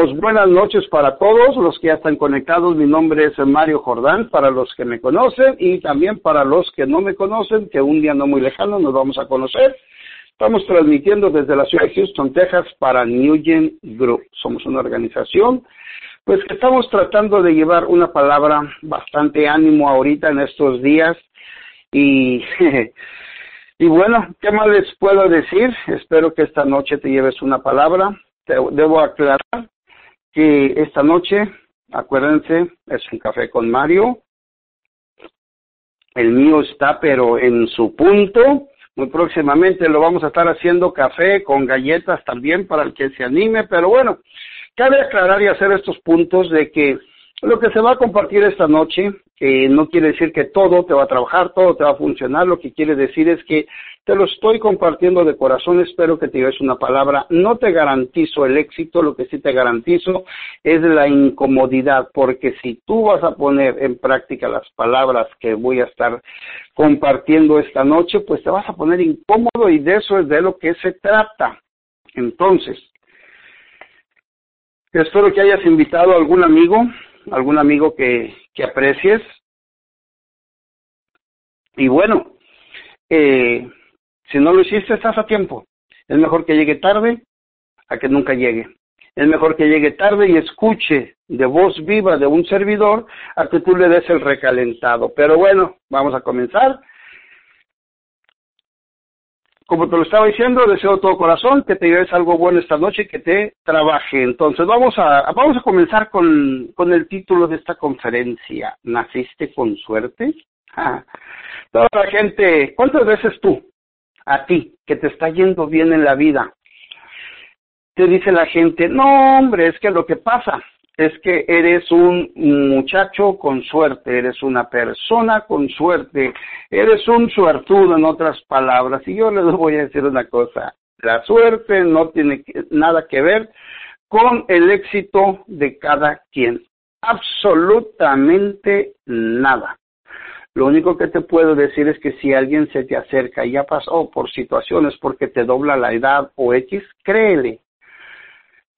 Pues buenas noches para todos los que ya están conectados. Mi nombre es Mario Jordán, para los que me conocen y también para los que no me conocen, que un día no muy lejano nos vamos a conocer. Estamos transmitiendo desde la ciudad de Houston, Texas, para Newgen Group. Somos una organización, pues que estamos tratando de llevar una palabra bastante ánimo ahorita en estos días. Y, y bueno, ¿qué más les puedo decir? Espero que esta noche te lleves una palabra. Debo aclarar que esta noche, acuérdense, es un café con Mario. El mío está pero en su punto. Muy próximamente lo vamos a estar haciendo café con galletas también para el que se anime, pero bueno, cabe aclarar y hacer estos puntos de que lo que se va a compartir esta noche que no quiere decir que todo te va a trabajar, todo te va a funcionar, lo que quiere decir es que te lo estoy compartiendo de corazón, espero que te lleves una palabra, no te garantizo el éxito, lo que sí te garantizo es la incomodidad, porque si tú vas a poner en práctica las palabras que voy a estar compartiendo esta noche, pues te vas a poner incómodo y de eso es de lo que se trata. Entonces, espero que hayas invitado a algún amigo, algún amigo que, que aprecies. Y bueno, eh, si no lo hiciste, estás a tiempo. Es mejor que llegue tarde a que nunca llegue. Es mejor que llegue tarde y escuche de voz viva de un servidor a que tú le des el recalentado. Pero bueno, vamos a comenzar como te lo estaba diciendo, deseo todo corazón que te lleves algo bueno esta noche y que te trabaje. Entonces, vamos a, vamos a comenzar con, con el título de esta conferencia. ¿Naciste con suerte? Toda la gente, ¿cuántas veces tú, a ti, que te está yendo bien en la vida, te dice la gente, no, hombre, es que lo que pasa es que eres un muchacho con suerte, eres una persona con suerte, eres un suertudo en otras palabras. Y yo les voy a decir una cosa, la suerte no tiene nada que ver con el éxito de cada quien, absolutamente nada. Lo único que te puedo decir es que si alguien se te acerca y ya pasó por situaciones porque te dobla la edad o X, créele,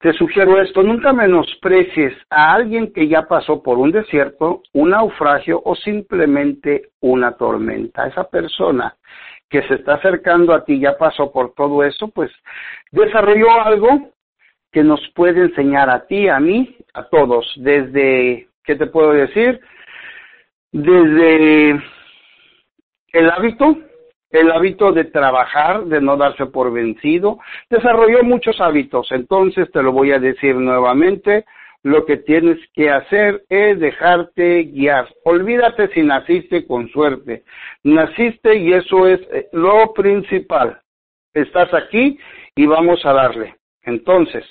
te sugiero esto, nunca menosprecies a alguien que ya pasó por un desierto, un naufragio o simplemente una tormenta. Esa persona que se está acercando a ti ya pasó por todo eso, pues desarrolló algo que nos puede enseñar a ti, a mí, a todos, desde, ¿qué te puedo decir? Desde el hábito, el hábito de trabajar, de no darse por vencido, desarrolló muchos hábitos. Entonces te lo voy a decir nuevamente, lo que tienes que hacer es dejarte guiar. Olvídate si naciste con suerte. Naciste y eso es eh, lo principal. Estás aquí y vamos a darle. Entonces,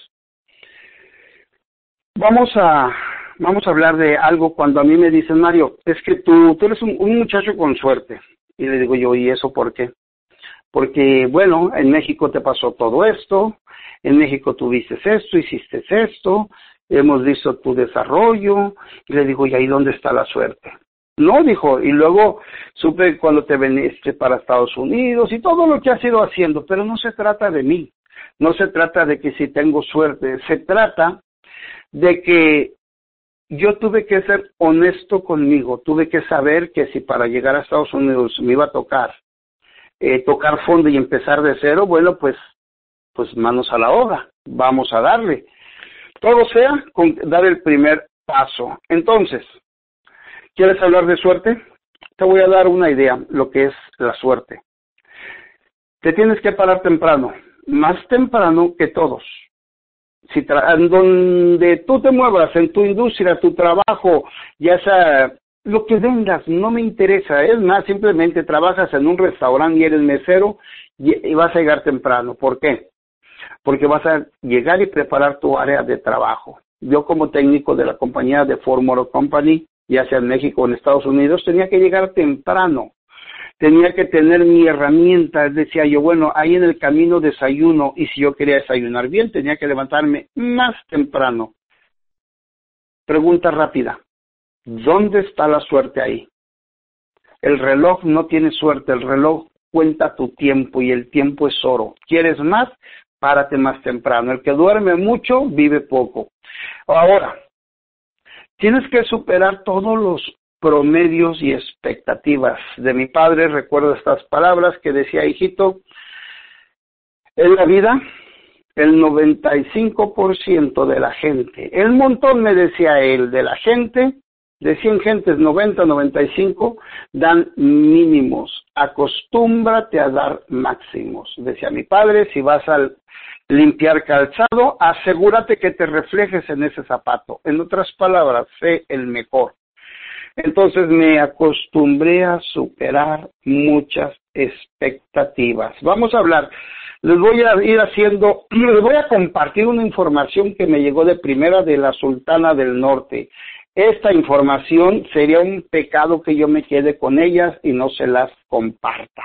vamos a, vamos a hablar de algo cuando a mí me dicen, Mario, es que tú, tú eres un muchacho con suerte. Y le digo yo, ¿y eso por qué? Porque, bueno, en México te pasó todo esto, en México tuviste esto, hiciste esto, hemos visto tu desarrollo, y le digo, ¿y ahí dónde está la suerte? No, dijo, y luego supe cuando te veniste para Estados Unidos y todo lo que has ido haciendo, pero no se trata de mí, no se trata de que si tengo suerte, se trata de que yo tuve que ser honesto conmigo, tuve que saber que si para llegar a Estados Unidos me iba a tocar, eh, tocar fondo y empezar de cero, bueno, pues, pues manos a la obra, vamos a darle. Todo sea con dar el primer paso. Entonces, ¿quieres hablar de suerte? Te voy a dar una idea, lo que es la suerte. Te tienes que parar temprano, más temprano que todos si en donde tú te muevas, en tu industria, tu trabajo, ya sea lo que vendas, no me interesa. Es más, simplemente trabajas en un restaurante y eres mesero y, vas a llegar temprano. ¿Por qué? Porque vas a llegar y preparar tu área de trabajo. Yo como técnico de la compañía de Ford Motor Company, ya sea en México o en Estados Unidos, tenía que llegar temprano tenía que tener mi herramienta, decía yo, bueno, ahí en el camino desayuno y si yo quería desayunar bien, tenía que levantarme más temprano. Pregunta rápida, ¿dónde está la suerte ahí? El reloj no tiene suerte, el reloj cuenta tu tiempo y el tiempo es oro. ¿Quieres más? párate más temprano. El que duerme mucho vive poco. Ahora, tienes que superar todos los promedios y expectativas. De mi padre recuerdo estas palabras que decía, hijito, en la vida el 95% de la gente, el montón me decía él, de la gente, de 100 gentes, 90, 95 dan mínimos. Acostúmbrate a dar máximos. Decía mi padre, si vas a limpiar calzado, asegúrate que te reflejes en ese zapato. En otras palabras, sé el mejor. Entonces me acostumbré a superar muchas expectativas. Vamos a hablar les voy a ir haciendo, les voy a compartir una información que me llegó de primera de la Sultana del Norte. Esta información sería un pecado que yo me quede con ellas y no se las comparta.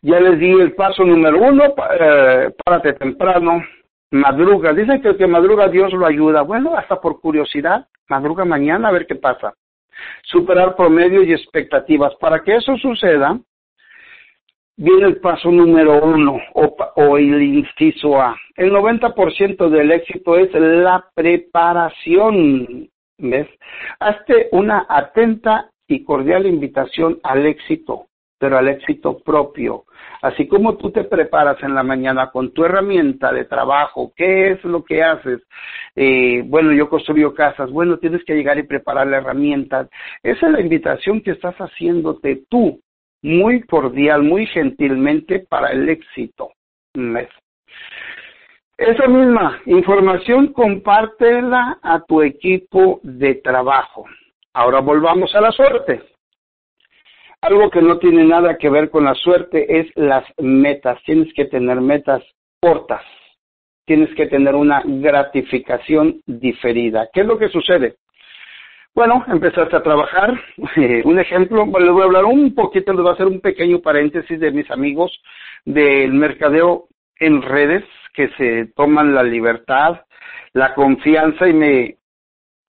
Ya les di el paso número uno, eh, párate temprano, madruga. Dicen que el que madruga Dios lo ayuda. Bueno, hasta por curiosidad, madruga mañana a ver qué pasa. Superar promedios y expectativas. Para que eso suceda, viene el paso número uno o, el inciso A. El 90% del éxito es la preparación. ¿Ves? Hazte una atenta y cordial invitación al éxito, pero al éxito propio. Así como tú te preparas en la mañana con tu herramienta de trabajo, ¿qué es lo que haces? Eh, bueno, yo construyo casas, bueno, tienes que llegar y preparar la herramienta. Esa es la invitación que estás haciéndote tú muy cordial, muy gentilmente para el éxito. Esa misma información compártela a tu equipo de trabajo. Ahora volvamos a la suerte. Algo que no tiene nada que ver con la suerte es las metas. Tienes que tener metas cortas. Tienes que tener una gratificación diferida. ¿Qué es lo que sucede? Bueno, empezaste a trabajar. Un ejemplo, les voy a hablar un poquito, les voy a hacer un pequeño paréntesis de mis amigos del mercadeo en redes que se toman la libertad, la confianza y me,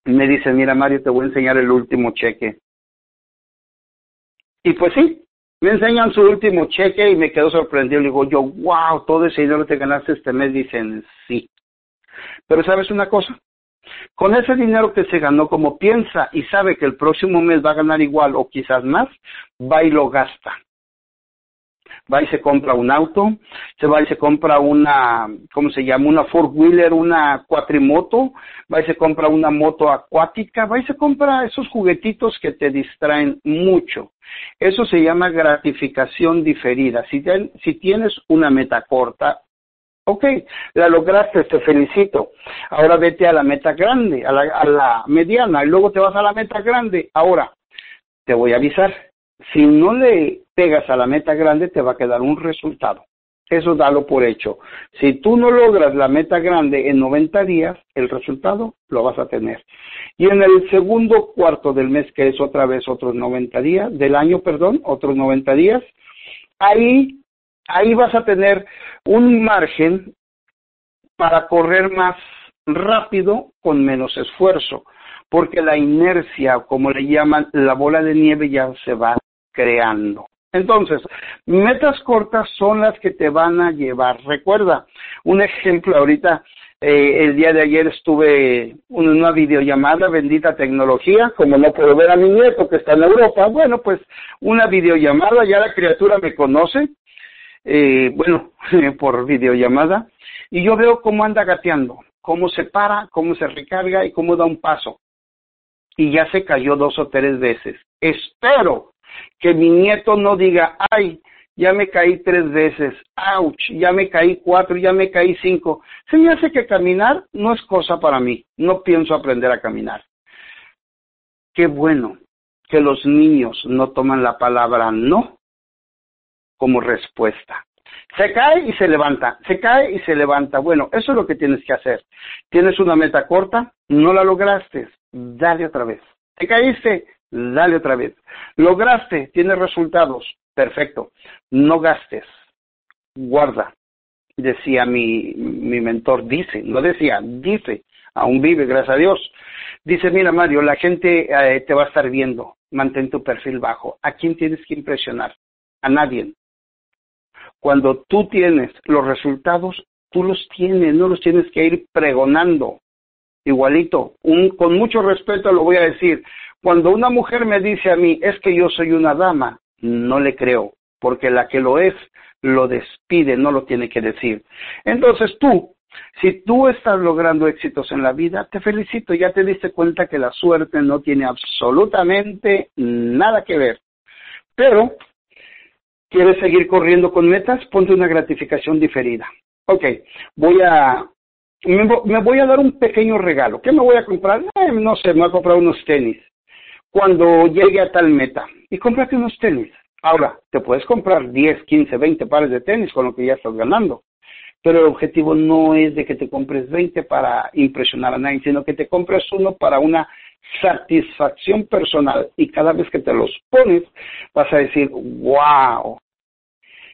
me dicen, mira Mario, te voy a enseñar el último cheque. Y pues sí, me enseñan su último cheque y me quedo sorprendido. Le digo yo, wow, todo ese dinero te ganaste este mes. Dicen, sí. Pero sabes una cosa, con ese dinero que se ganó, como piensa y sabe que el próximo mes va a ganar igual o quizás más, va y lo gasta. Va y se compra un auto, se va y se compra una, ¿cómo se llama? Una four wheeler, una cuatrimoto, va y se compra una moto acuática, va y se compra esos juguetitos que te distraen mucho. Eso se llama gratificación diferida. Si, si tienes una meta corta, Ok, la lograste, te felicito. Ahora vete a la meta grande, a la, a la mediana, y luego te vas a la meta grande. Ahora, te voy a avisar, si no le pegas a la meta grande, te va a quedar un resultado. Eso dalo por hecho. Si tú no logras la meta grande en 90 días, el resultado lo vas a tener. Y en el segundo cuarto del mes, que es otra vez otros 90 días, del año, perdón, otros 90 días, ahí ahí vas a tener un margen para correr más rápido con menos esfuerzo, porque la inercia, como le llaman, la bola de nieve ya se va creando. Entonces, metas cortas son las que te van a llevar. Recuerda, un ejemplo ahorita, eh, el día de ayer estuve en una videollamada, bendita tecnología, como no puedo ver a mi nieto que está en Europa, bueno, pues una videollamada, ya la criatura me conoce, eh, bueno, por videollamada, y yo veo cómo anda gateando, cómo se para, cómo se recarga y cómo da un paso. Y ya se cayó dos o tres veces. Espero que mi nieto no diga, ay, ya me caí tres veces, ouch, ya me caí cuatro, ya me caí cinco. Se me hace que caminar no es cosa para mí, no pienso aprender a caminar. Qué bueno que los niños no toman la palabra no como respuesta. Se cae y se levanta, se cae y se levanta. Bueno, eso es lo que tienes que hacer. Tienes una meta corta, no la lograste, dale otra vez. Te caíste, dale otra vez. Lograste, tienes resultados, perfecto. No gastes, guarda. Decía mi, mi mentor, dice, no decía, dice, aún vive, gracias a Dios. Dice, mira Mario, la gente eh, te va a estar viendo, mantén tu perfil bajo. ¿A quién tienes que impresionar? A nadie. Cuando tú tienes los resultados, tú los tienes, no los tienes que ir pregonando. Igualito, un, con mucho respeto lo voy a decir, cuando una mujer me dice a mí, es que yo soy una dama, no le creo, porque la que lo es, lo despide, no lo tiene que decir. Entonces tú, si tú estás logrando éxitos en la vida, te felicito, ya te diste cuenta que la suerte no tiene absolutamente nada que ver. Pero, ¿quieres seguir corriendo con metas? Ponte una gratificación diferida. Ok, voy a, me, voy a dar un pequeño regalo. ¿Qué me voy a comprar? Eh, no sé, me voy a comprar unos tenis. Cuando llegue a tal meta. Y cómprate unos tenis. Ahora, te puedes comprar 10, 15, 20 pares de tenis con lo que ya estás ganando pero el objetivo no es de que te compres 20 para impresionar a nadie, sino que te compres uno para una satisfacción personal y cada vez que te los pones vas a decir, wow,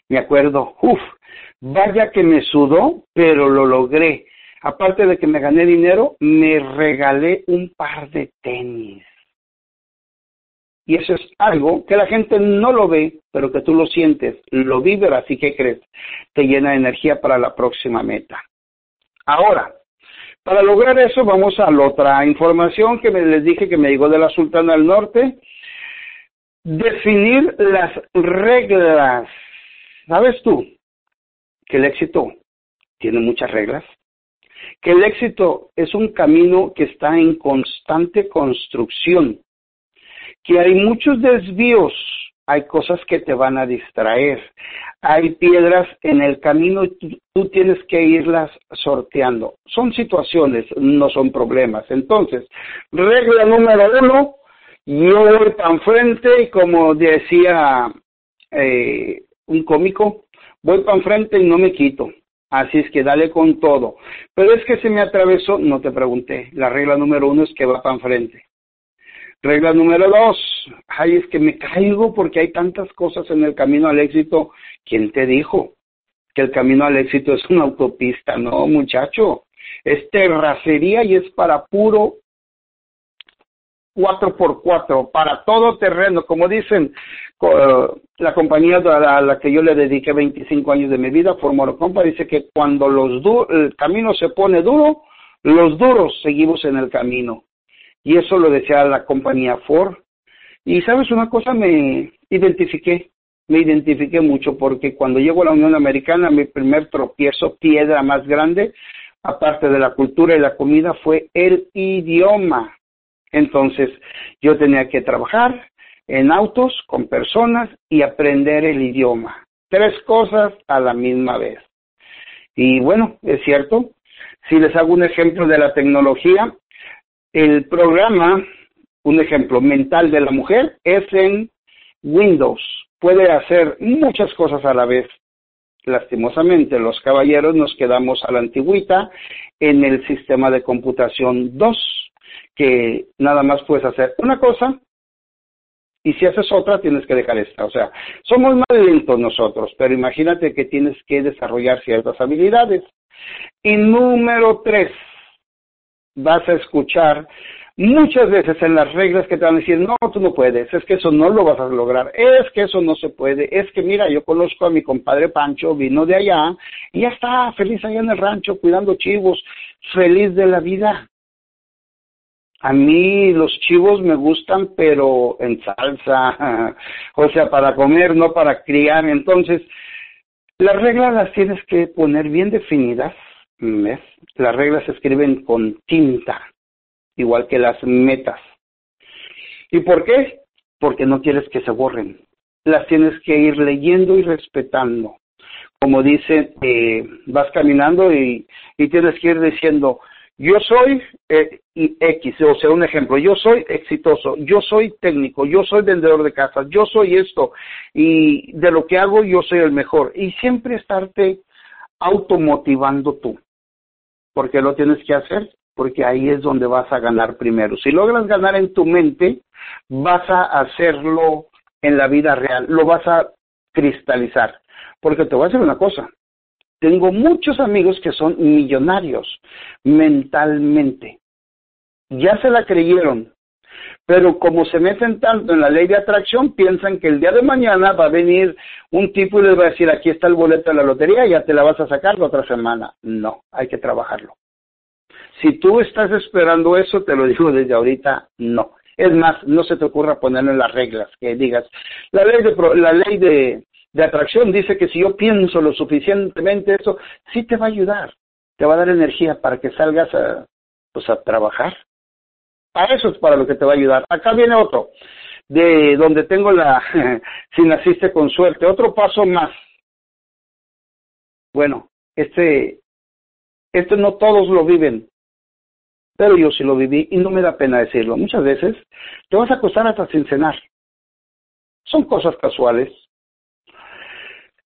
me acuerdo, uff, vaya que me sudó, pero lo logré. Aparte de que me gané dinero, me regalé un par de tenis. Y eso es algo que la gente no lo ve, pero que tú lo sientes, lo vibras y que crees, te llena de energía para la próxima meta. Ahora, para lograr eso vamos a la otra información que me les dije que me llegó de la Sultana del Norte. Definir las reglas. ¿Sabes tú que el éxito tiene muchas reglas? Que el éxito es un camino que está en constante construcción que hay muchos desvíos, hay cosas que te van a distraer, hay piedras en el camino y tú, tienes que irlas sorteando. Son situaciones, no son problemas. Entonces, regla número uno, yo voy tan frente y como decía eh, un cómico, voy para frente y no me quito. Así es que dale con todo. Pero es que se me atravesó, no te pregunté. La regla número uno es que va para frente. Regla número dos, ay, es que me caigo porque hay tantas cosas en el camino al éxito. ¿Quién te dijo que el camino al éxito es una autopista? No, muchacho, es terracería y es para puro 4x4, para todo terreno. Como dicen la compañía a la que yo le dediqué 25 años de mi vida, Formoro Compa, dice que cuando los el camino se pone duro, los duros seguimos en el camino. Y eso lo decía la compañía Ford. Y sabes una cosa, me identifiqué, me identifiqué mucho porque cuando llego a la Unión Americana, mi primer tropiezo, piedra más grande, aparte de la cultura y la comida, fue el idioma. Entonces, yo tenía que trabajar en autos con personas y aprender el idioma. Tres cosas a la misma vez. Y bueno, es cierto, si les hago un ejemplo de la tecnología, el programa, un ejemplo mental de la mujer, es en Windows. Puede hacer muchas cosas a la vez. Lastimosamente, los caballeros nos quedamos a la antigüita en el sistema de computación 2, que nada más puedes hacer una cosa y si haces otra tienes que dejar esta. O sea, somos más lentos nosotros, pero imagínate que tienes que desarrollar ciertas habilidades. Y número tres, vas a escuchar muchas veces en las reglas que te van a decir, no, tú no puedes, es que eso no lo vas a lograr, es que eso no se puede, es que mira, yo conozco a mi compadre Pancho, vino de allá y ya está feliz allá en el rancho cuidando chivos, feliz de la vida. A mí los chivos me gustan, pero en salsa, o sea, para comer, no para criar. Entonces, las reglas las tienes que poner bien definidas mes, Las reglas se escriben con tinta, igual que las metas. ¿Y por qué? Porque no quieres que se borren. Las tienes que ir leyendo y respetando. Como dice, eh, vas caminando y, y, tienes que ir diciendo, yo soy eh, X, o sea, un ejemplo, yo soy exitoso, yo soy técnico, yo soy vendedor de casas, yo soy esto, y de lo que hago yo soy el mejor. Y siempre estarte automotivando tú. ¿Por qué lo tienes que hacer? Porque ahí es donde vas a ganar primero. Si logras ganar en tu mente, vas a hacerlo en la vida real, lo vas a cristalizar. Porque te voy a decir una cosa, tengo muchos amigos que son millonarios mentalmente. Ya se la creyeron, Pero como se meten tanto en la ley de atracción, piensan que el día de mañana va a venir un tipo y les va a decir, aquí está el boleto de la lotería, ya te la vas a sacar la otra semana. No, hay que trabajarlo. Si tú estás esperando eso, te lo digo desde ahorita, no. Es más, no se te ocurra ponerlo en las reglas, que digas, la ley de, la ley de, de atracción dice que si yo pienso lo suficientemente eso, sí te va a ayudar, te va a dar energía para que salgas a, pues a trabajar. A eso es para lo que te va a ayudar. Acá viene otro, de donde tengo la, si naciste con suerte, otro paso más. Bueno, este, este no todos lo viven, pero yo sí lo viví y no me da pena decirlo. Muchas veces te vas a acostar hasta sin cenar. Son cosas casuales.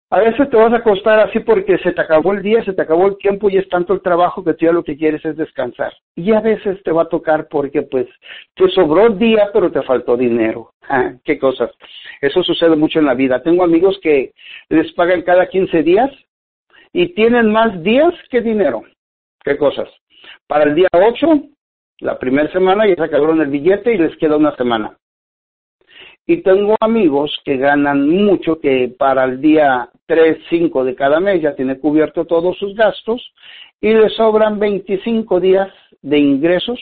A veces te vas a acostar así porque se te acabó el día, se te acabó el tiempo y es tanto el trabajo que tú ya lo que quieres es descansar. Y a veces te va a tocar porque pues te sobró el día pero te faltó dinero. Ah, qué cosas. Eso sucede mucho en la vida. Tengo amigos que les pagan cada 15 días y tienen más días que dinero. ¿Qué cosas? Para el día 8, la primera semana, ya sacaron el billete y les queda una semana. Y tengo amigos que ganan mucho, que para el día 3, 5 de cada mes ya tiene cubierto todos sus gastos y les sobran 25 días de ingresos.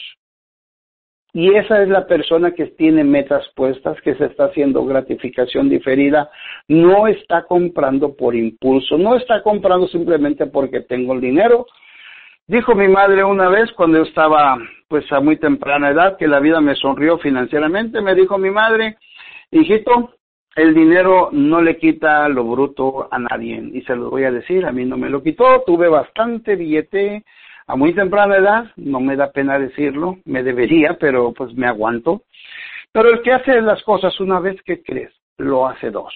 Y esa es la persona que tiene metas puestas, que se está haciendo gratificación diferida, no está comprando por impulso, no está comprando simplemente porque tengo el dinero Dijo mi madre una vez cuando yo estaba pues a muy temprana edad que la vida me sonrió financieramente, me dijo mi madre, hijito, el dinero no le quita lo bruto a nadie y se lo voy a decir, a mí no me lo quitó, tuve bastante billete a muy temprana edad, no me da pena decirlo, me debería, pero pues me aguanto. Pero el que hace las cosas una vez que crees, lo hace dos.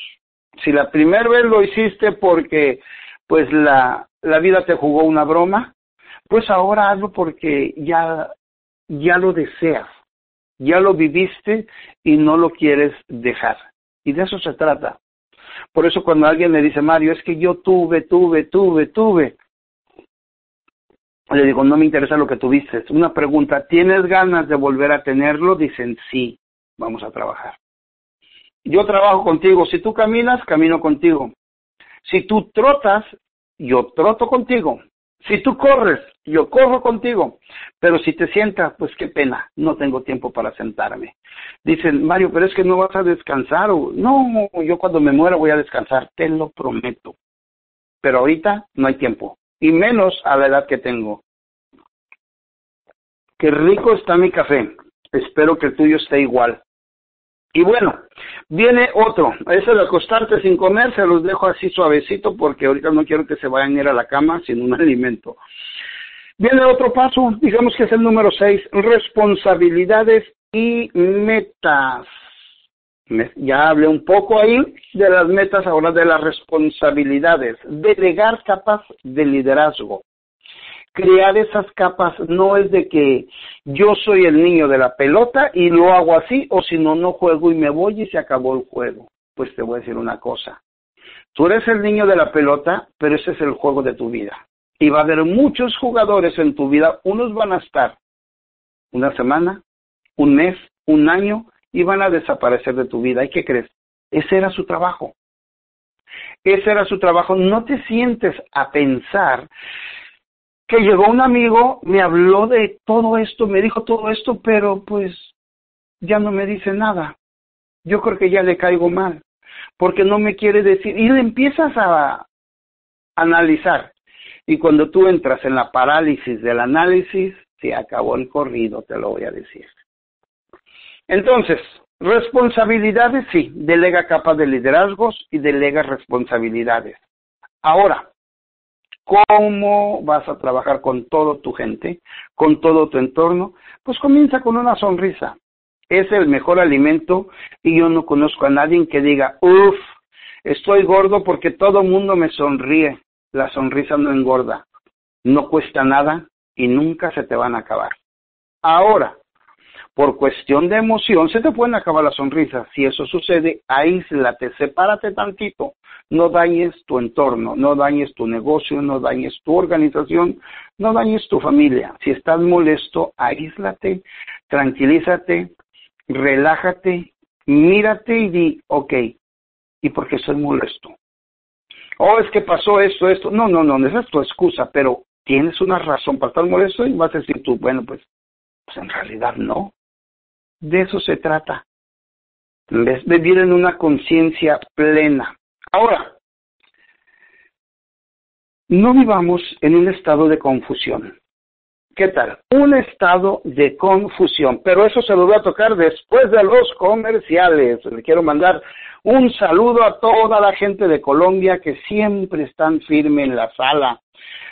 Si la primera vez lo hiciste porque pues la, la vida te jugó una broma, pues ahora hazlo porque ya, ya lo deseas, ya lo viviste y no lo quieres dejar. Y de eso se trata. Por eso cuando alguien me dice, Mario, es que yo tuve, tuve, tuve, tuve, le digo, no me interesa lo que tuviste. Una pregunta, ¿tienes ganas de volver a tenerlo? Dicen, sí, vamos a trabajar. Yo trabajo contigo. Si tú caminas, camino contigo. Si tú trotas, yo troto contigo. Si tú corres, yo corro contigo, pero si te sientas, pues qué pena, no tengo tiempo para sentarme. Dicen, Mario, pero es que no vas a descansar. O, no, yo cuando me muera voy a descansar, te lo prometo. Pero ahorita no hay tiempo, y menos a la edad que tengo. Qué rico está mi café. Espero que el tuyo esté igual. Y bueno, viene otro. Ese de acostarte sin comer se los dejo así suavecito porque ahorita no quiero que se vayan a ir a la cama sin un alimento. Viene otro paso, digamos que es el número seis, responsabilidades y metas. Ya hablé un poco ahí de las metas, ahora de las responsabilidades. Delegar capas de liderazgo crear esas capas no es de que yo soy el niño de la pelota y lo hago así, o si no, no juego y me voy y se acabó el juego. Pues te voy a decir una cosa. Tú eres el niño de la pelota, pero ese es el juego de tu vida. Y va a haber muchos jugadores en tu vida, unos van a estar una semana, un mes, un año, y van a desaparecer de tu vida. ¿Y qué crees? Ese era su trabajo. Ese era su trabajo. No te sientes a pensar que llegó un amigo, me habló de todo esto, me dijo todo esto, pero pues ya no me dice nada. Yo creo que ya le caigo mal, porque no me quiere decir, y le empiezas a analizar. Y cuando tú entras en la parálisis del análisis, se acabó el corrido, te lo voy a decir. Entonces, responsabilidades, sí, delega capas de liderazgos y delega responsabilidades. Ahora, ¿Cómo vas a trabajar con todo tu gente, con todo tu entorno? Pues comienza con una sonrisa. Es el mejor alimento y yo no conozco a nadie que diga, uff, estoy gordo porque todo el mundo me sonríe. La sonrisa no engorda, no cuesta nada y nunca se te van a acabar. Ahora, por cuestión de emoción, se te pueden acabar las sonrisas. Si eso sucede, aíslate, sepárate tantito. No dañes tu entorno, no dañes tu negocio, no dañes tu organización, no dañes tu familia. Si estás molesto, aíslate, tranquilízate, relájate, mírate y di, ok, ¿y por qué soy molesto? Oh, es que pasó esto, esto. No, no, no, esa es tu excusa, pero tienes una razón para estar molesto y vas a decir tú, bueno, pues, pues en realidad no. De eso se trata. de vivir en una conciencia plena. Ahora, no vivamos en un estado de confusión. ¿Qué tal? Un estado de confusión, pero eso se lo voy a tocar después de los comerciales. Le quiero mandar un saludo a toda la gente de Colombia que siempre están firme en la sala.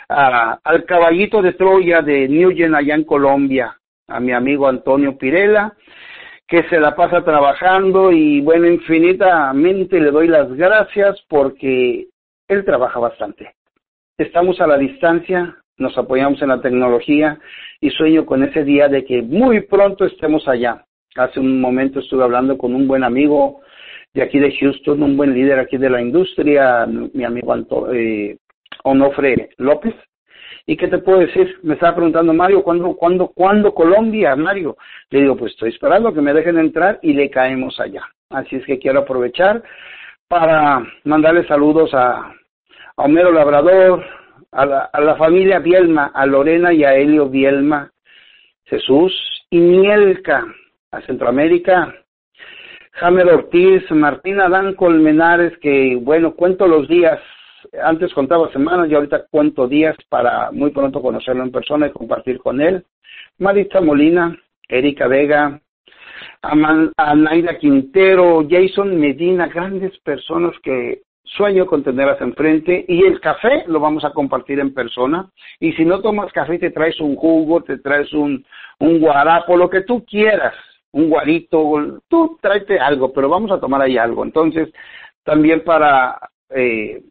al caballito de Troya de allá en Colombia, a mi amigo Antonio Pirela, que se la pasa trabajando y bueno, infinitamente le doy las gracias porque él trabaja bastante. Estamos a la distancia, nos apoyamos en la tecnología y sueño con ese día de que muy pronto estemos allá. Hace un momento estuve hablando con un buen amigo de aquí de Houston, un buen líder aquí de la industria, mi amigo eh, Onofre López. ¿Y qué te puedo decir? Me estaba preguntando Mario, ¿cuándo, cuándo, cuándo Colombia, Mario? Le digo, pues estoy esperando que me dejen entrar y le caemos allá. Así es que quiero aprovechar para mandarle saludos a, Homero Labrador, a la, familia Bielma, a Lorena y a Helio Bielma, Jesús y Mielca, a Centroamérica, Jamer Ortiz, Martín Adán Colmenares, que bueno, cuento los días, antes contaba semanas y ahorita cuento días para muy pronto conocerlo en persona y compartir con él. Marita Molina, Erika Vega, Anaida Quintero, Jason Medina, grandes personas que sueño con tenerlas enfrente y el café lo vamos a compartir en persona y si no tomas café te traes un jugo, te traes un, un guarapo, lo que tú quieras, un guarito, tú tráete algo, pero vamos a tomar ahí algo. Entonces, también para eh,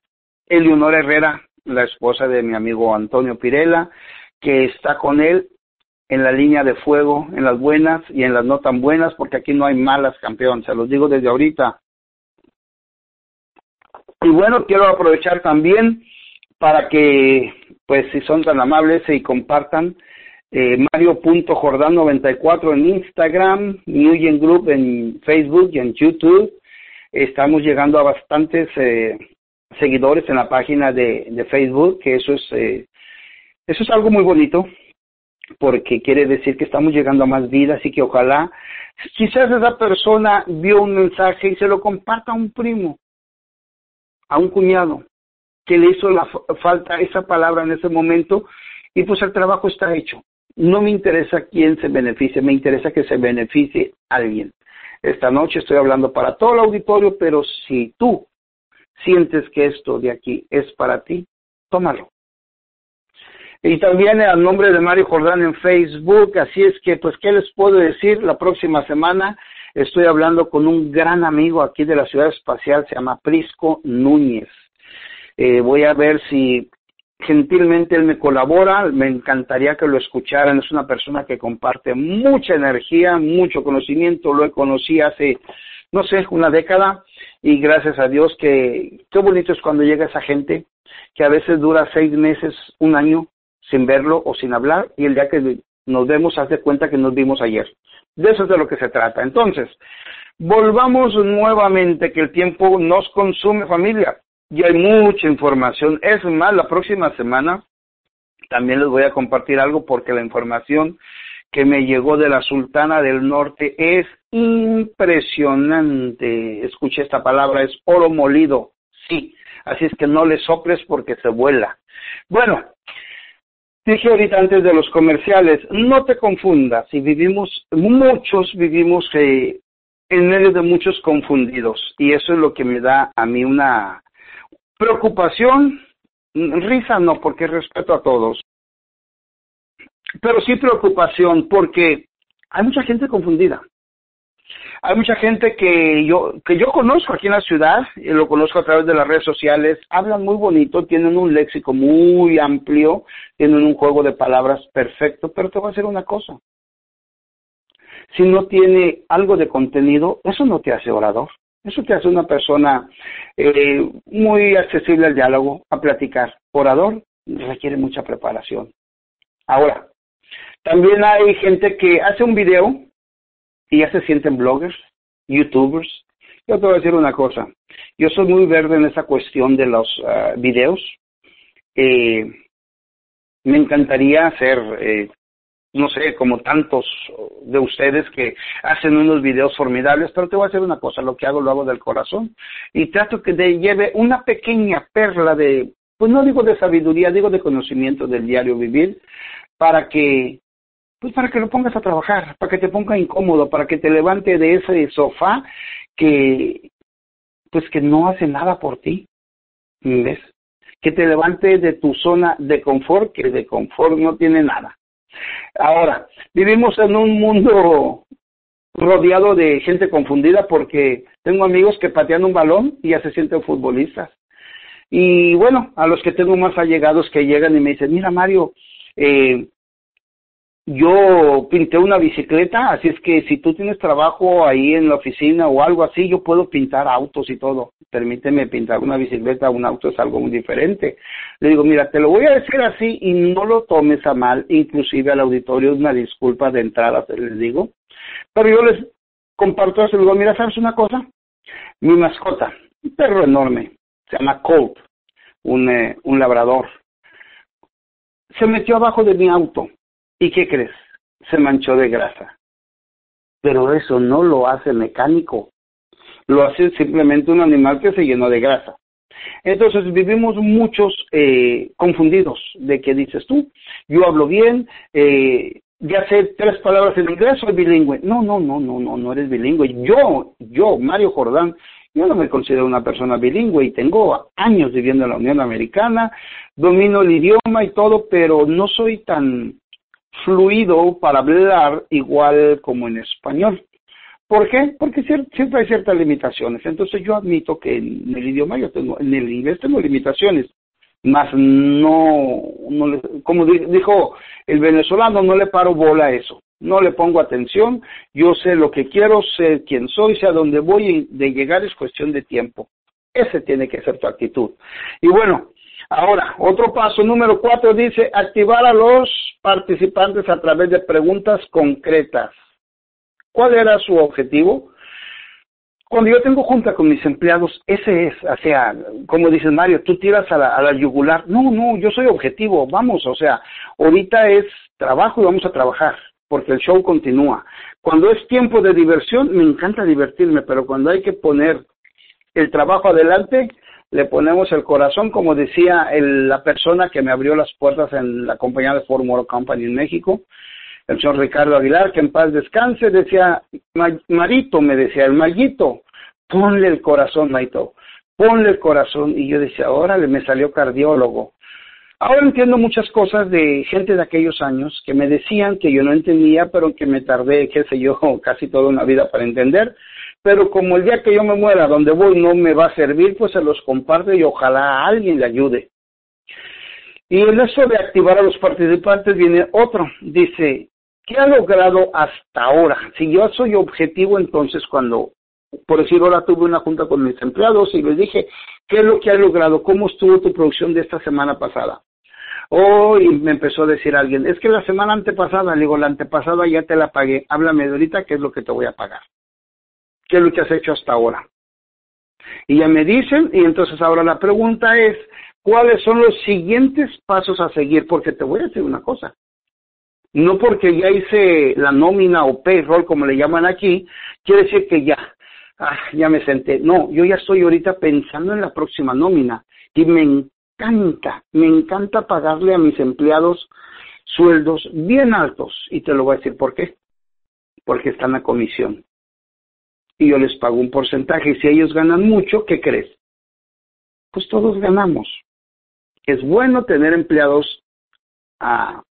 Eleonor Herrera, la esposa de mi amigo Antonio Pirela, que está con él en la línea de fuego, en las buenas y en las no tan buenas, porque aquí no hay malas, campeón, se los digo desde ahorita y bueno, quiero aprovechar también para que, pues si son tan amables y compartan, eh, Mario.jordan94 en Instagram, Newgen Group en Facebook y en YouTube. Estamos llegando a bastantes eh, seguidores en la página de, Facebook, que eso es, eh, eso es algo muy bonito, porque quiere decir que estamos llegando a más vidas y que ojalá, quizás esa persona vio un mensaje y se lo comparta a un primo a un cuñado que le hizo la falta esa palabra en ese momento y pues el trabajo está hecho. No me interesa quién se beneficie, me interesa que se beneficie alguien. Esta noche estoy hablando para todo el auditorio, pero si tú sientes que esto de aquí es para ti, tómalo. Y también al nombre de Mario Jordán en Facebook, así es que, pues, ¿qué les puedo decir? La próxima semana Estoy hablando con un gran amigo aquí de la ciudad espacial, se llama Prisco Núñez. Eh, voy a ver si gentilmente él me colabora, me encantaría que lo escucharan, es una persona que comparte mucha energía, mucho conocimiento, lo conocí hace, no sé, una década y gracias a Dios que qué bonito es cuando llega esa gente que a veces dura seis meses, un año sin verlo o sin hablar y el día que nos vemos hace cuenta que nos vimos ayer. De eso es de lo que se trata. Entonces, volvamos nuevamente que el tiempo nos consume familia y hay mucha información. Es más, la próxima semana también les voy a compartir algo porque la información que me llegó de la Sultana del Norte es impresionante. Escuche esta palabra, es oro molido. Sí, así es que no le soples porque se vuela. Bueno, Dije ahorita antes de los comerciales, no te confundas, si vivimos, muchos vivimos eh, en medio de muchos confundidos y eso es lo que me da a mí una preocupación, risa no, porque respeto a todos, pero sí preocupación porque hay mucha gente confundida. Hay mucha gente que yo, que yo conozco aquí en la ciudad, y lo conozco a través de las redes sociales, hablan muy bonito, tienen un léxico muy amplio, tienen un juego de palabras perfecto, pero te voy a decir una cosa. Si no tiene algo de contenido, eso no te hace orador. Eso te hace una persona eh, muy accesible al diálogo, a platicar. Orador requiere mucha preparación. Ahora, también hay gente que hace un video y ya se sienten bloggers, youtubers. Yo te voy a decir una cosa, yo soy muy verde en esa cuestión de los ah, videos. Eh, me encantaría hacer, eh, no sé, como tantos de ustedes que hacen unos videos formidables, pero te voy a decir una cosa, lo que hago lo hago del corazón y trato que te lleve una pequeña perla de, pues no digo de sabiduría, digo de conocimiento del diario vivir, para que pues para que lo pongas a trabajar, para que te ponga incómodo, para que te levante de ese sofá que, pues que no hace nada por ti, ¿ves? Que te levante de tu zona de confort, que de confort no tiene nada. Ahora, vivimos en un mundo rodeado de gente confundida porque tengo amigos que patean un balón y ya se sienten futbolistas. Y bueno, a los que tengo más allegados que llegan y me dicen, mira Mario, eh, yo pinté una bicicleta, así es que si tú tienes trabajo ahí en la oficina o algo así, yo puedo pintar autos y todo. Permíteme pintar una bicicleta, un auto es algo muy diferente. Le digo, mira, te lo voy a decir así y no lo tomes a mal, inclusive al auditorio una disculpa de entrada, te les digo. Pero yo les comparto eso, les digo, mira, ¿sabes una cosa? Mi mascota, un perro enorme, se llama Colt, un, eh, un labrador, se metió abajo de mi auto ¿Y qué crees? Se manchó de grasa. Pero eso no lo hace mecánico. Lo hace simplemente un animal que se llenó de grasa. Entonces vivimos muchos eh, confundidos de que dices tú, yo hablo bien, eh, ya sé tres palabras en inglés, soy bilingüe. No, no, no, no, no, no eres bilingüe. Yo, yo, Mario Jordán, yo no me considero una persona bilingüe y tengo años viviendo en la Unión Americana, domino el idioma y todo, pero no soy tan fluido para hablar igual como en español. ¿Por qué? Porque siempre hay ciertas limitaciones. Entonces yo admito que en el idioma yo tengo, en el inglés tengo limitaciones, más no, no como dijo el venezolano, no le paro bola a eso, no le pongo atención, yo sé lo que quiero, sé quién soy, sé a dónde voy de llegar es cuestión de tiempo. Ese tiene que ser tu actitud. Y bueno, Ahora, otro paso número cuatro dice activar a los participantes a través de preguntas concretas. ¿Cuál era su objetivo? Cuando yo tengo junta con mis empleados, ese es, o sea, como dices Mario, tú tiras a la, a la yugular. No, no, yo soy objetivo, vamos, o sea, ahorita es trabajo y vamos a trabajar, porque el show continúa. Cuando es tiempo de diversión, me encanta divertirme, pero cuando hay que poner el trabajo adelante, le ponemos el corazón, como decía la persona que me abrió las puertas en la compañía de Ford Motor Company en México, el señor Ricardo Aguilar, que en paz descanse, decía, Marito, me decía, el Mayito, ponle el corazón, Marito, ponle el corazón. Y yo decía, órale, me salió cardiólogo. Ahora entiendo muchas cosas de gente de aquellos años que me decían que yo no entendía, pero que me tardé, qué sé yo, casi toda una vida para entender pero como el día que yo me muera, donde voy no me va a servir, pues se los comparto y ojalá alguien le ayude. Y en eso de activar a los participantes viene otro, dice, ¿qué ha logrado hasta ahora? Si yo soy objetivo, entonces cuando, por decir, ahora tuve una junta con mis empleados y les dije, ¿qué es lo que ha logrado? ¿Cómo estuvo tu producción de esta semana pasada? Oh, y me empezó a decir alguien, es que la semana antepasada, le digo, la antepasada ya te la pagué, háblame de ahorita qué es lo que te voy a pagar. ¿Qué es lo que has hecho hasta ahora? Y ya me dicen, y entonces ahora la pregunta es, ¿cuáles son los siguientes pasos a seguir? Porque te voy a decir una cosa. No porque ya hice la nómina o payroll, como le llaman aquí, quiere decir que ya, ah, ya me senté. No, yo ya estoy ahorita pensando en la próxima nómina y me encanta, me encanta pagarle a mis empleados sueldos bien altos. Y te lo voy a decir por qué. Porque están a comisión y yo les pago un porcentaje. Y si ellos ganan mucho, ¿qué crees? Pues todos ganamos. Es bueno tener empleados a,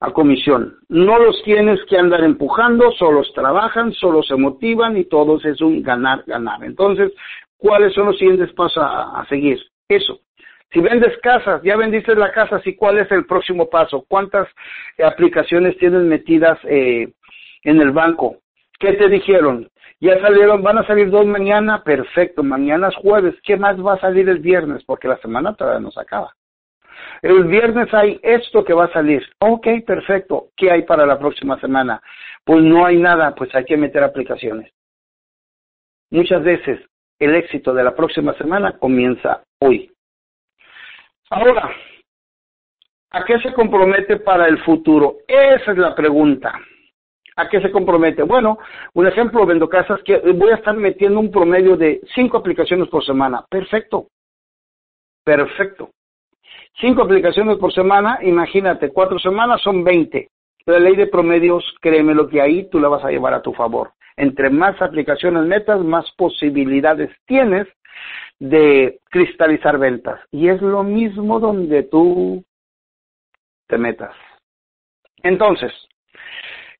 a comisión. No los tienes que andar empujando, solos trabajan, solo se motivan y todos es un ganar, ganar. Entonces, ¿cuáles son los siguientes pasos a, seguir? Eso. Si vendes casas, ya vendiste la casa, ¿sí cuál es el próximo paso? ¿Cuántas aplicaciones tienes metidas eh, en el banco? ¿Qué te dijeron? Ya salieron, van a salir dos mañana, perfecto, mañana es jueves, ¿qué más va a salir el viernes? Porque la semana todavía no se acaba. El viernes hay esto que va a salir. Ok, perfecto. ¿Qué hay para la próxima semana? pues no hay nada, pues hay que meter aplicaciones. Muchas veces el éxito de la próxima semana comienza hoy. Ahora, ¿a qué se compromete para el futuro? Esa es la pregunta. ¿A qué se compromete? Bueno, un ejemplo, vendo casas que voy a estar metiendo un promedio de cinco aplicaciones por semana. Perfecto. Perfecto. Cinco aplicaciones por semana, imagínate, cuatro semanas son veinte. La ley de promedios, créeme lo que ahí tú la vas a llevar a tu favor. Entre más aplicaciones metas, más posibilidades tienes de cristalizar ventas. Y es lo mismo donde tú te metas. Entonces,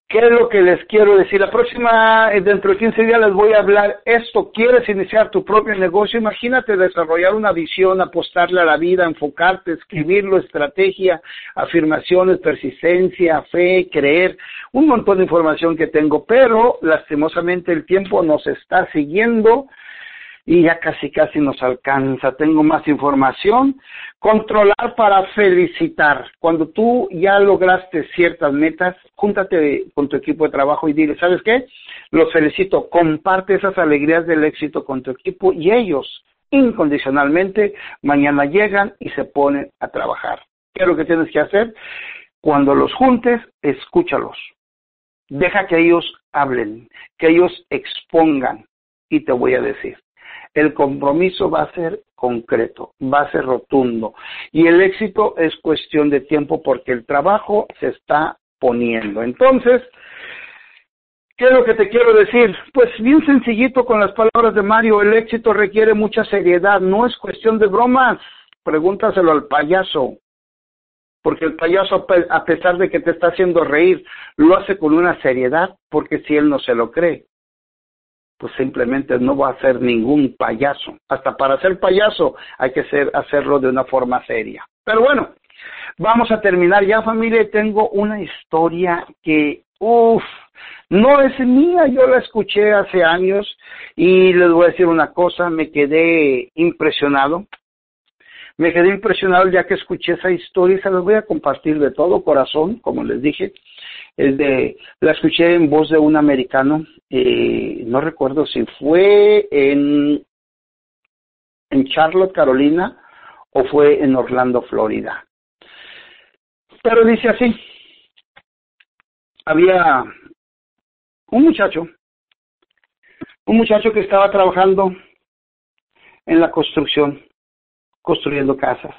¿Qué es lo que les quiero decir? La próxima, eh, dentro de 15 días les voy a hablar esto. ¿Quieres iniciar tu propio negocio? Imagínate desarrollar una visión, apostarle a la vida, enfocarte, escribirlo, estrategia, afirmaciones, persistencia, fe, creer, un montón de información que tengo, pero lastimosamente el tiempo nos está siguiendo y ya casi casi nos alcanza. Tengo más información. Controlar para felicitar. Cuando tú ya lograste ciertas metas, júntate con tu equipo de trabajo y dile, ¿sabes qué? Los felicito. Comparte esas alegrías del éxito con tu equipo y ellos incondicionalmente mañana llegan y se ponen a trabajar. ¿Qué es lo que tienes que hacer? Cuando los juntes, escúchalos. Deja que ellos hablen, que ellos expongan y te voy a decir el compromiso va a ser concreto, va a ser rotundo. Y el éxito es cuestión de tiempo porque el trabajo se está poniendo. Entonces, ¿qué es lo que te quiero decir? Pues bien sencillito con las palabras de Mario, el éxito requiere mucha seriedad, no es cuestión de bromas. Pregúntaselo al payaso, porque el payaso, a pesar de que te está haciendo reír, lo hace con una seriedad, porque si él no se lo cree pues simplemente no va a ser ningún payaso. Hasta para ser payaso hay que ser, hacerlo de una forma seria. Pero bueno, vamos a terminar ya familia. Tengo una historia que, uff, no es mía, yo la escuché hace años y les voy a decir una cosa, me quedé impresionado. Me quedé impresionado ya que escuché esa historia y se las voy a compartir de todo corazón, como les dije es de, la escuché en voz de un americano, eh, no recuerdo si fue en, en Charlotte, Carolina, o fue en Orlando, Florida. Pero dice así, había un muchacho, un muchacho que estaba trabajando en la construcción, construyendo casas,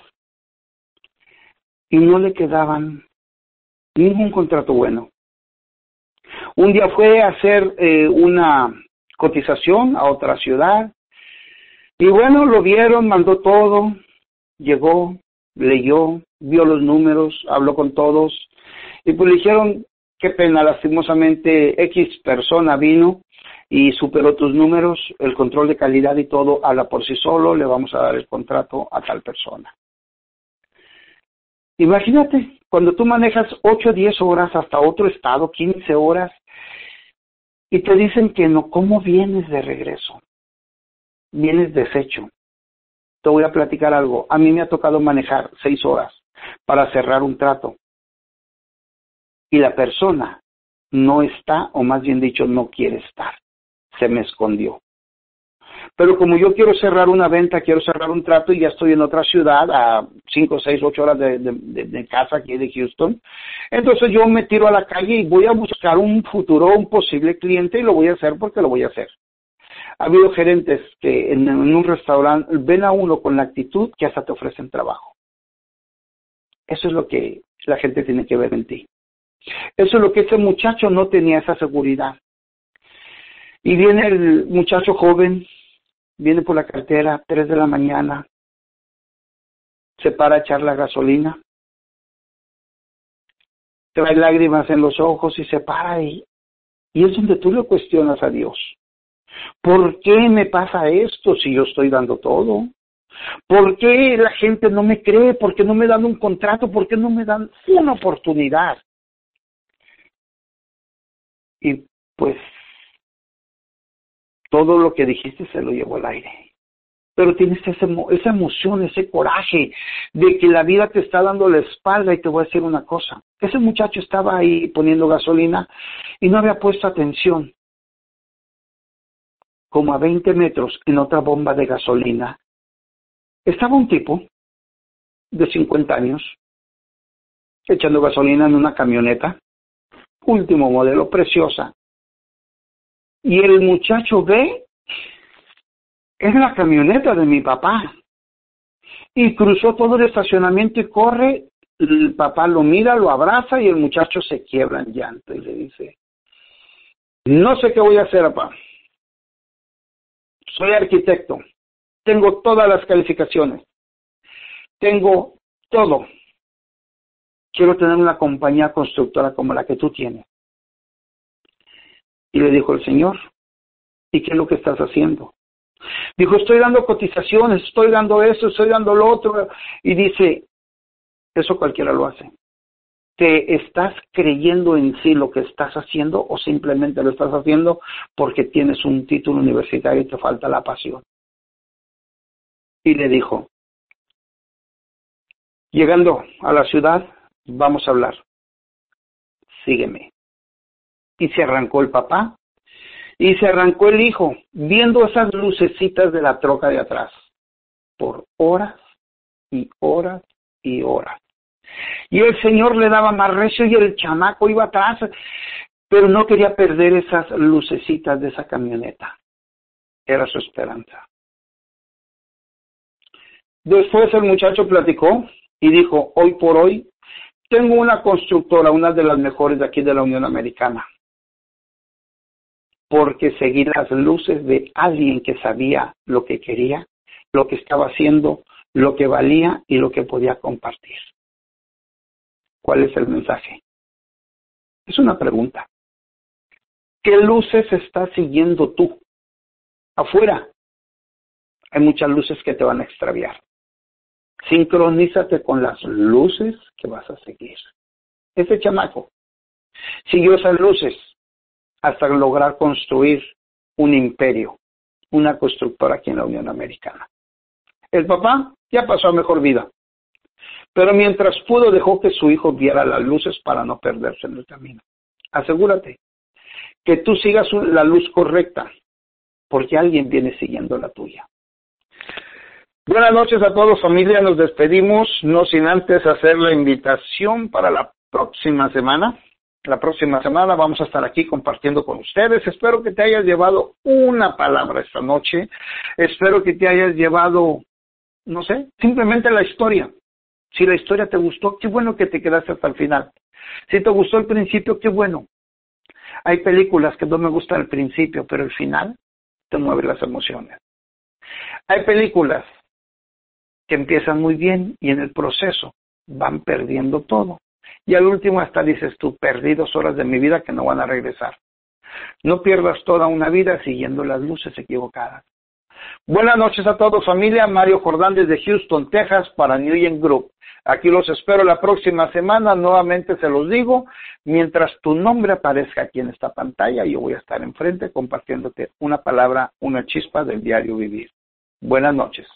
y no le quedaban ningún contrato bueno. Un día fue a hacer eh, una cotización a otra ciudad y bueno, lo vieron, mandó todo, llegó, leyó, vio los números, habló con todos y pues le dijeron, qué pena, lastimosamente X persona vino y superó tus números, el control de calidad y todo habla por sí solo, le vamos a dar el contrato a tal persona. Imagínate, cuando tú manejas 8 o 10 horas hasta otro estado, 15 horas, y te dicen que no, ¿cómo vienes de regreso? Vienes deshecho. Te voy a platicar algo. A mí me ha tocado manejar 6 horas para cerrar un trato. Y la persona no está, o más bien dicho, no quiere estar. Se me escondió. Pero como yo quiero cerrar una venta, quiero cerrar un trato y ya estoy en otra ciudad a 5, 6, 8 horas de, casa aquí de Houston, entonces yo me tiro a la calle y voy a buscar un futuro, un posible cliente y lo voy a hacer porque lo voy a hacer. Ha habido gerentes que en, en un restaurante ven a uno con la actitud que hasta te ofrecen trabajo. Eso es lo que la gente tiene que ver en ti. Eso es lo que ese muchacho no tenía esa seguridad. Y viene el muchacho joven, viene por la cartera, tres de la mañana, se para a echar la gasolina, trae lágrimas en los ojos y se para y, y es donde tú le cuestionas a Dios. ¿Por qué me pasa esto si yo estoy dando todo? ¿Por qué la gente no me cree? ¿Por qué no me dan un contrato? ¿Por qué no me dan una oportunidad? Y pues todo lo que dijiste se lo llevó al aire. pero tienes esa, esa emoción, ese coraje de que la vida te está dando la espalda y te voy a decir una cosa. Ese muchacho estaba ahí poniendo gasolina y no había puesto atención. Como a 20 metros en otra bomba de gasolina, estaba un tipo de 50 años echando gasolina en una camioneta, último modelo, preciosa. Y el muchacho ve es la camioneta de mi papá. Y cruzó todo el estacionamiento y corre, el papá lo mira, lo abraza y el muchacho se quiebra en llanto y le dice, no sé qué voy a hacer, papá. Soy arquitecto, tengo todas las calificaciones, tengo todo. Quiero tener una compañía constructora como la que tú tienes. Y le dijo el Señor, ¿y qué es lo que estás haciendo? Dijo, estoy dando cotizaciones, estoy dando eso, estoy dando lo otro. Y dice, eso cualquiera lo hace. ¿Te estás creyendo en sí lo que estás haciendo o simplemente lo estás haciendo porque tienes un título universitario y te falta la pasión? Y le dijo, llegando a la ciudad, vamos a hablar. Sígueme. Y se arrancó el papá y se arrancó el hijo, viendo esas lucecitas de la troca de atrás, por horas y horas y horas. Y el Señor le daba más recio y el chamaco iba atrás, pero no quería perder esas lucecitas de esa camioneta. Era su esperanza. Después el muchacho platicó y dijo, hoy por hoy tengo una constructora, una de las mejores de aquí de la Unión Americana porque seguir las luces de alguien que sabía lo que quería, lo que estaba haciendo, lo que valía y lo que podía compartir. ¿Cuál es el mensaje? Es una pregunta. ¿Qué luces estás siguiendo tú? Afuera hay muchas luces que te van a extraviar. Sincronízate con las luces que vas a seguir. Este chamaco siguió esas luces hasta lograr construir un imperio, una constructora aquí en la Unión Americana. El papá ya pasó a mejor vida, pero mientras pudo dejó que su hijo viera las luces para no perderse en el camino. Asegúrate que tú sigas la luz correcta, porque alguien viene siguiendo la tuya. Buenas noches a todos familia, nos despedimos, no sin antes hacer la invitación para la próxima semana. La próxima semana vamos a estar aquí compartiendo con ustedes. Espero que te hayas llevado una palabra esta noche. Espero que te hayas llevado, no sé, simplemente la historia. Si la historia te gustó, qué bueno que te quedaste hasta el final. Si te gustó el principio, qué bueno. Hay películas que no me gustan al principio, pero el final te mueve las emociones. Hay películas que empiezan muy bien y en el proceso van perdiendo todo. Y al último hasta dices tú, perdí dos horas de mi vida que no van a regresar. No pierdas toda una vida siguiendo las luces equivocadas. Buenas noches a todos familia, Mario Jordán desde Houston, Texas para New York Group. Aquí los espero la próxima semana, nuevamente se los digo, mientras tu nombre aparezca aquí en esta pantalla, yo voy a estar enfrente compartiéndote una palabra, una chispa del diario vivir. Buenas noches.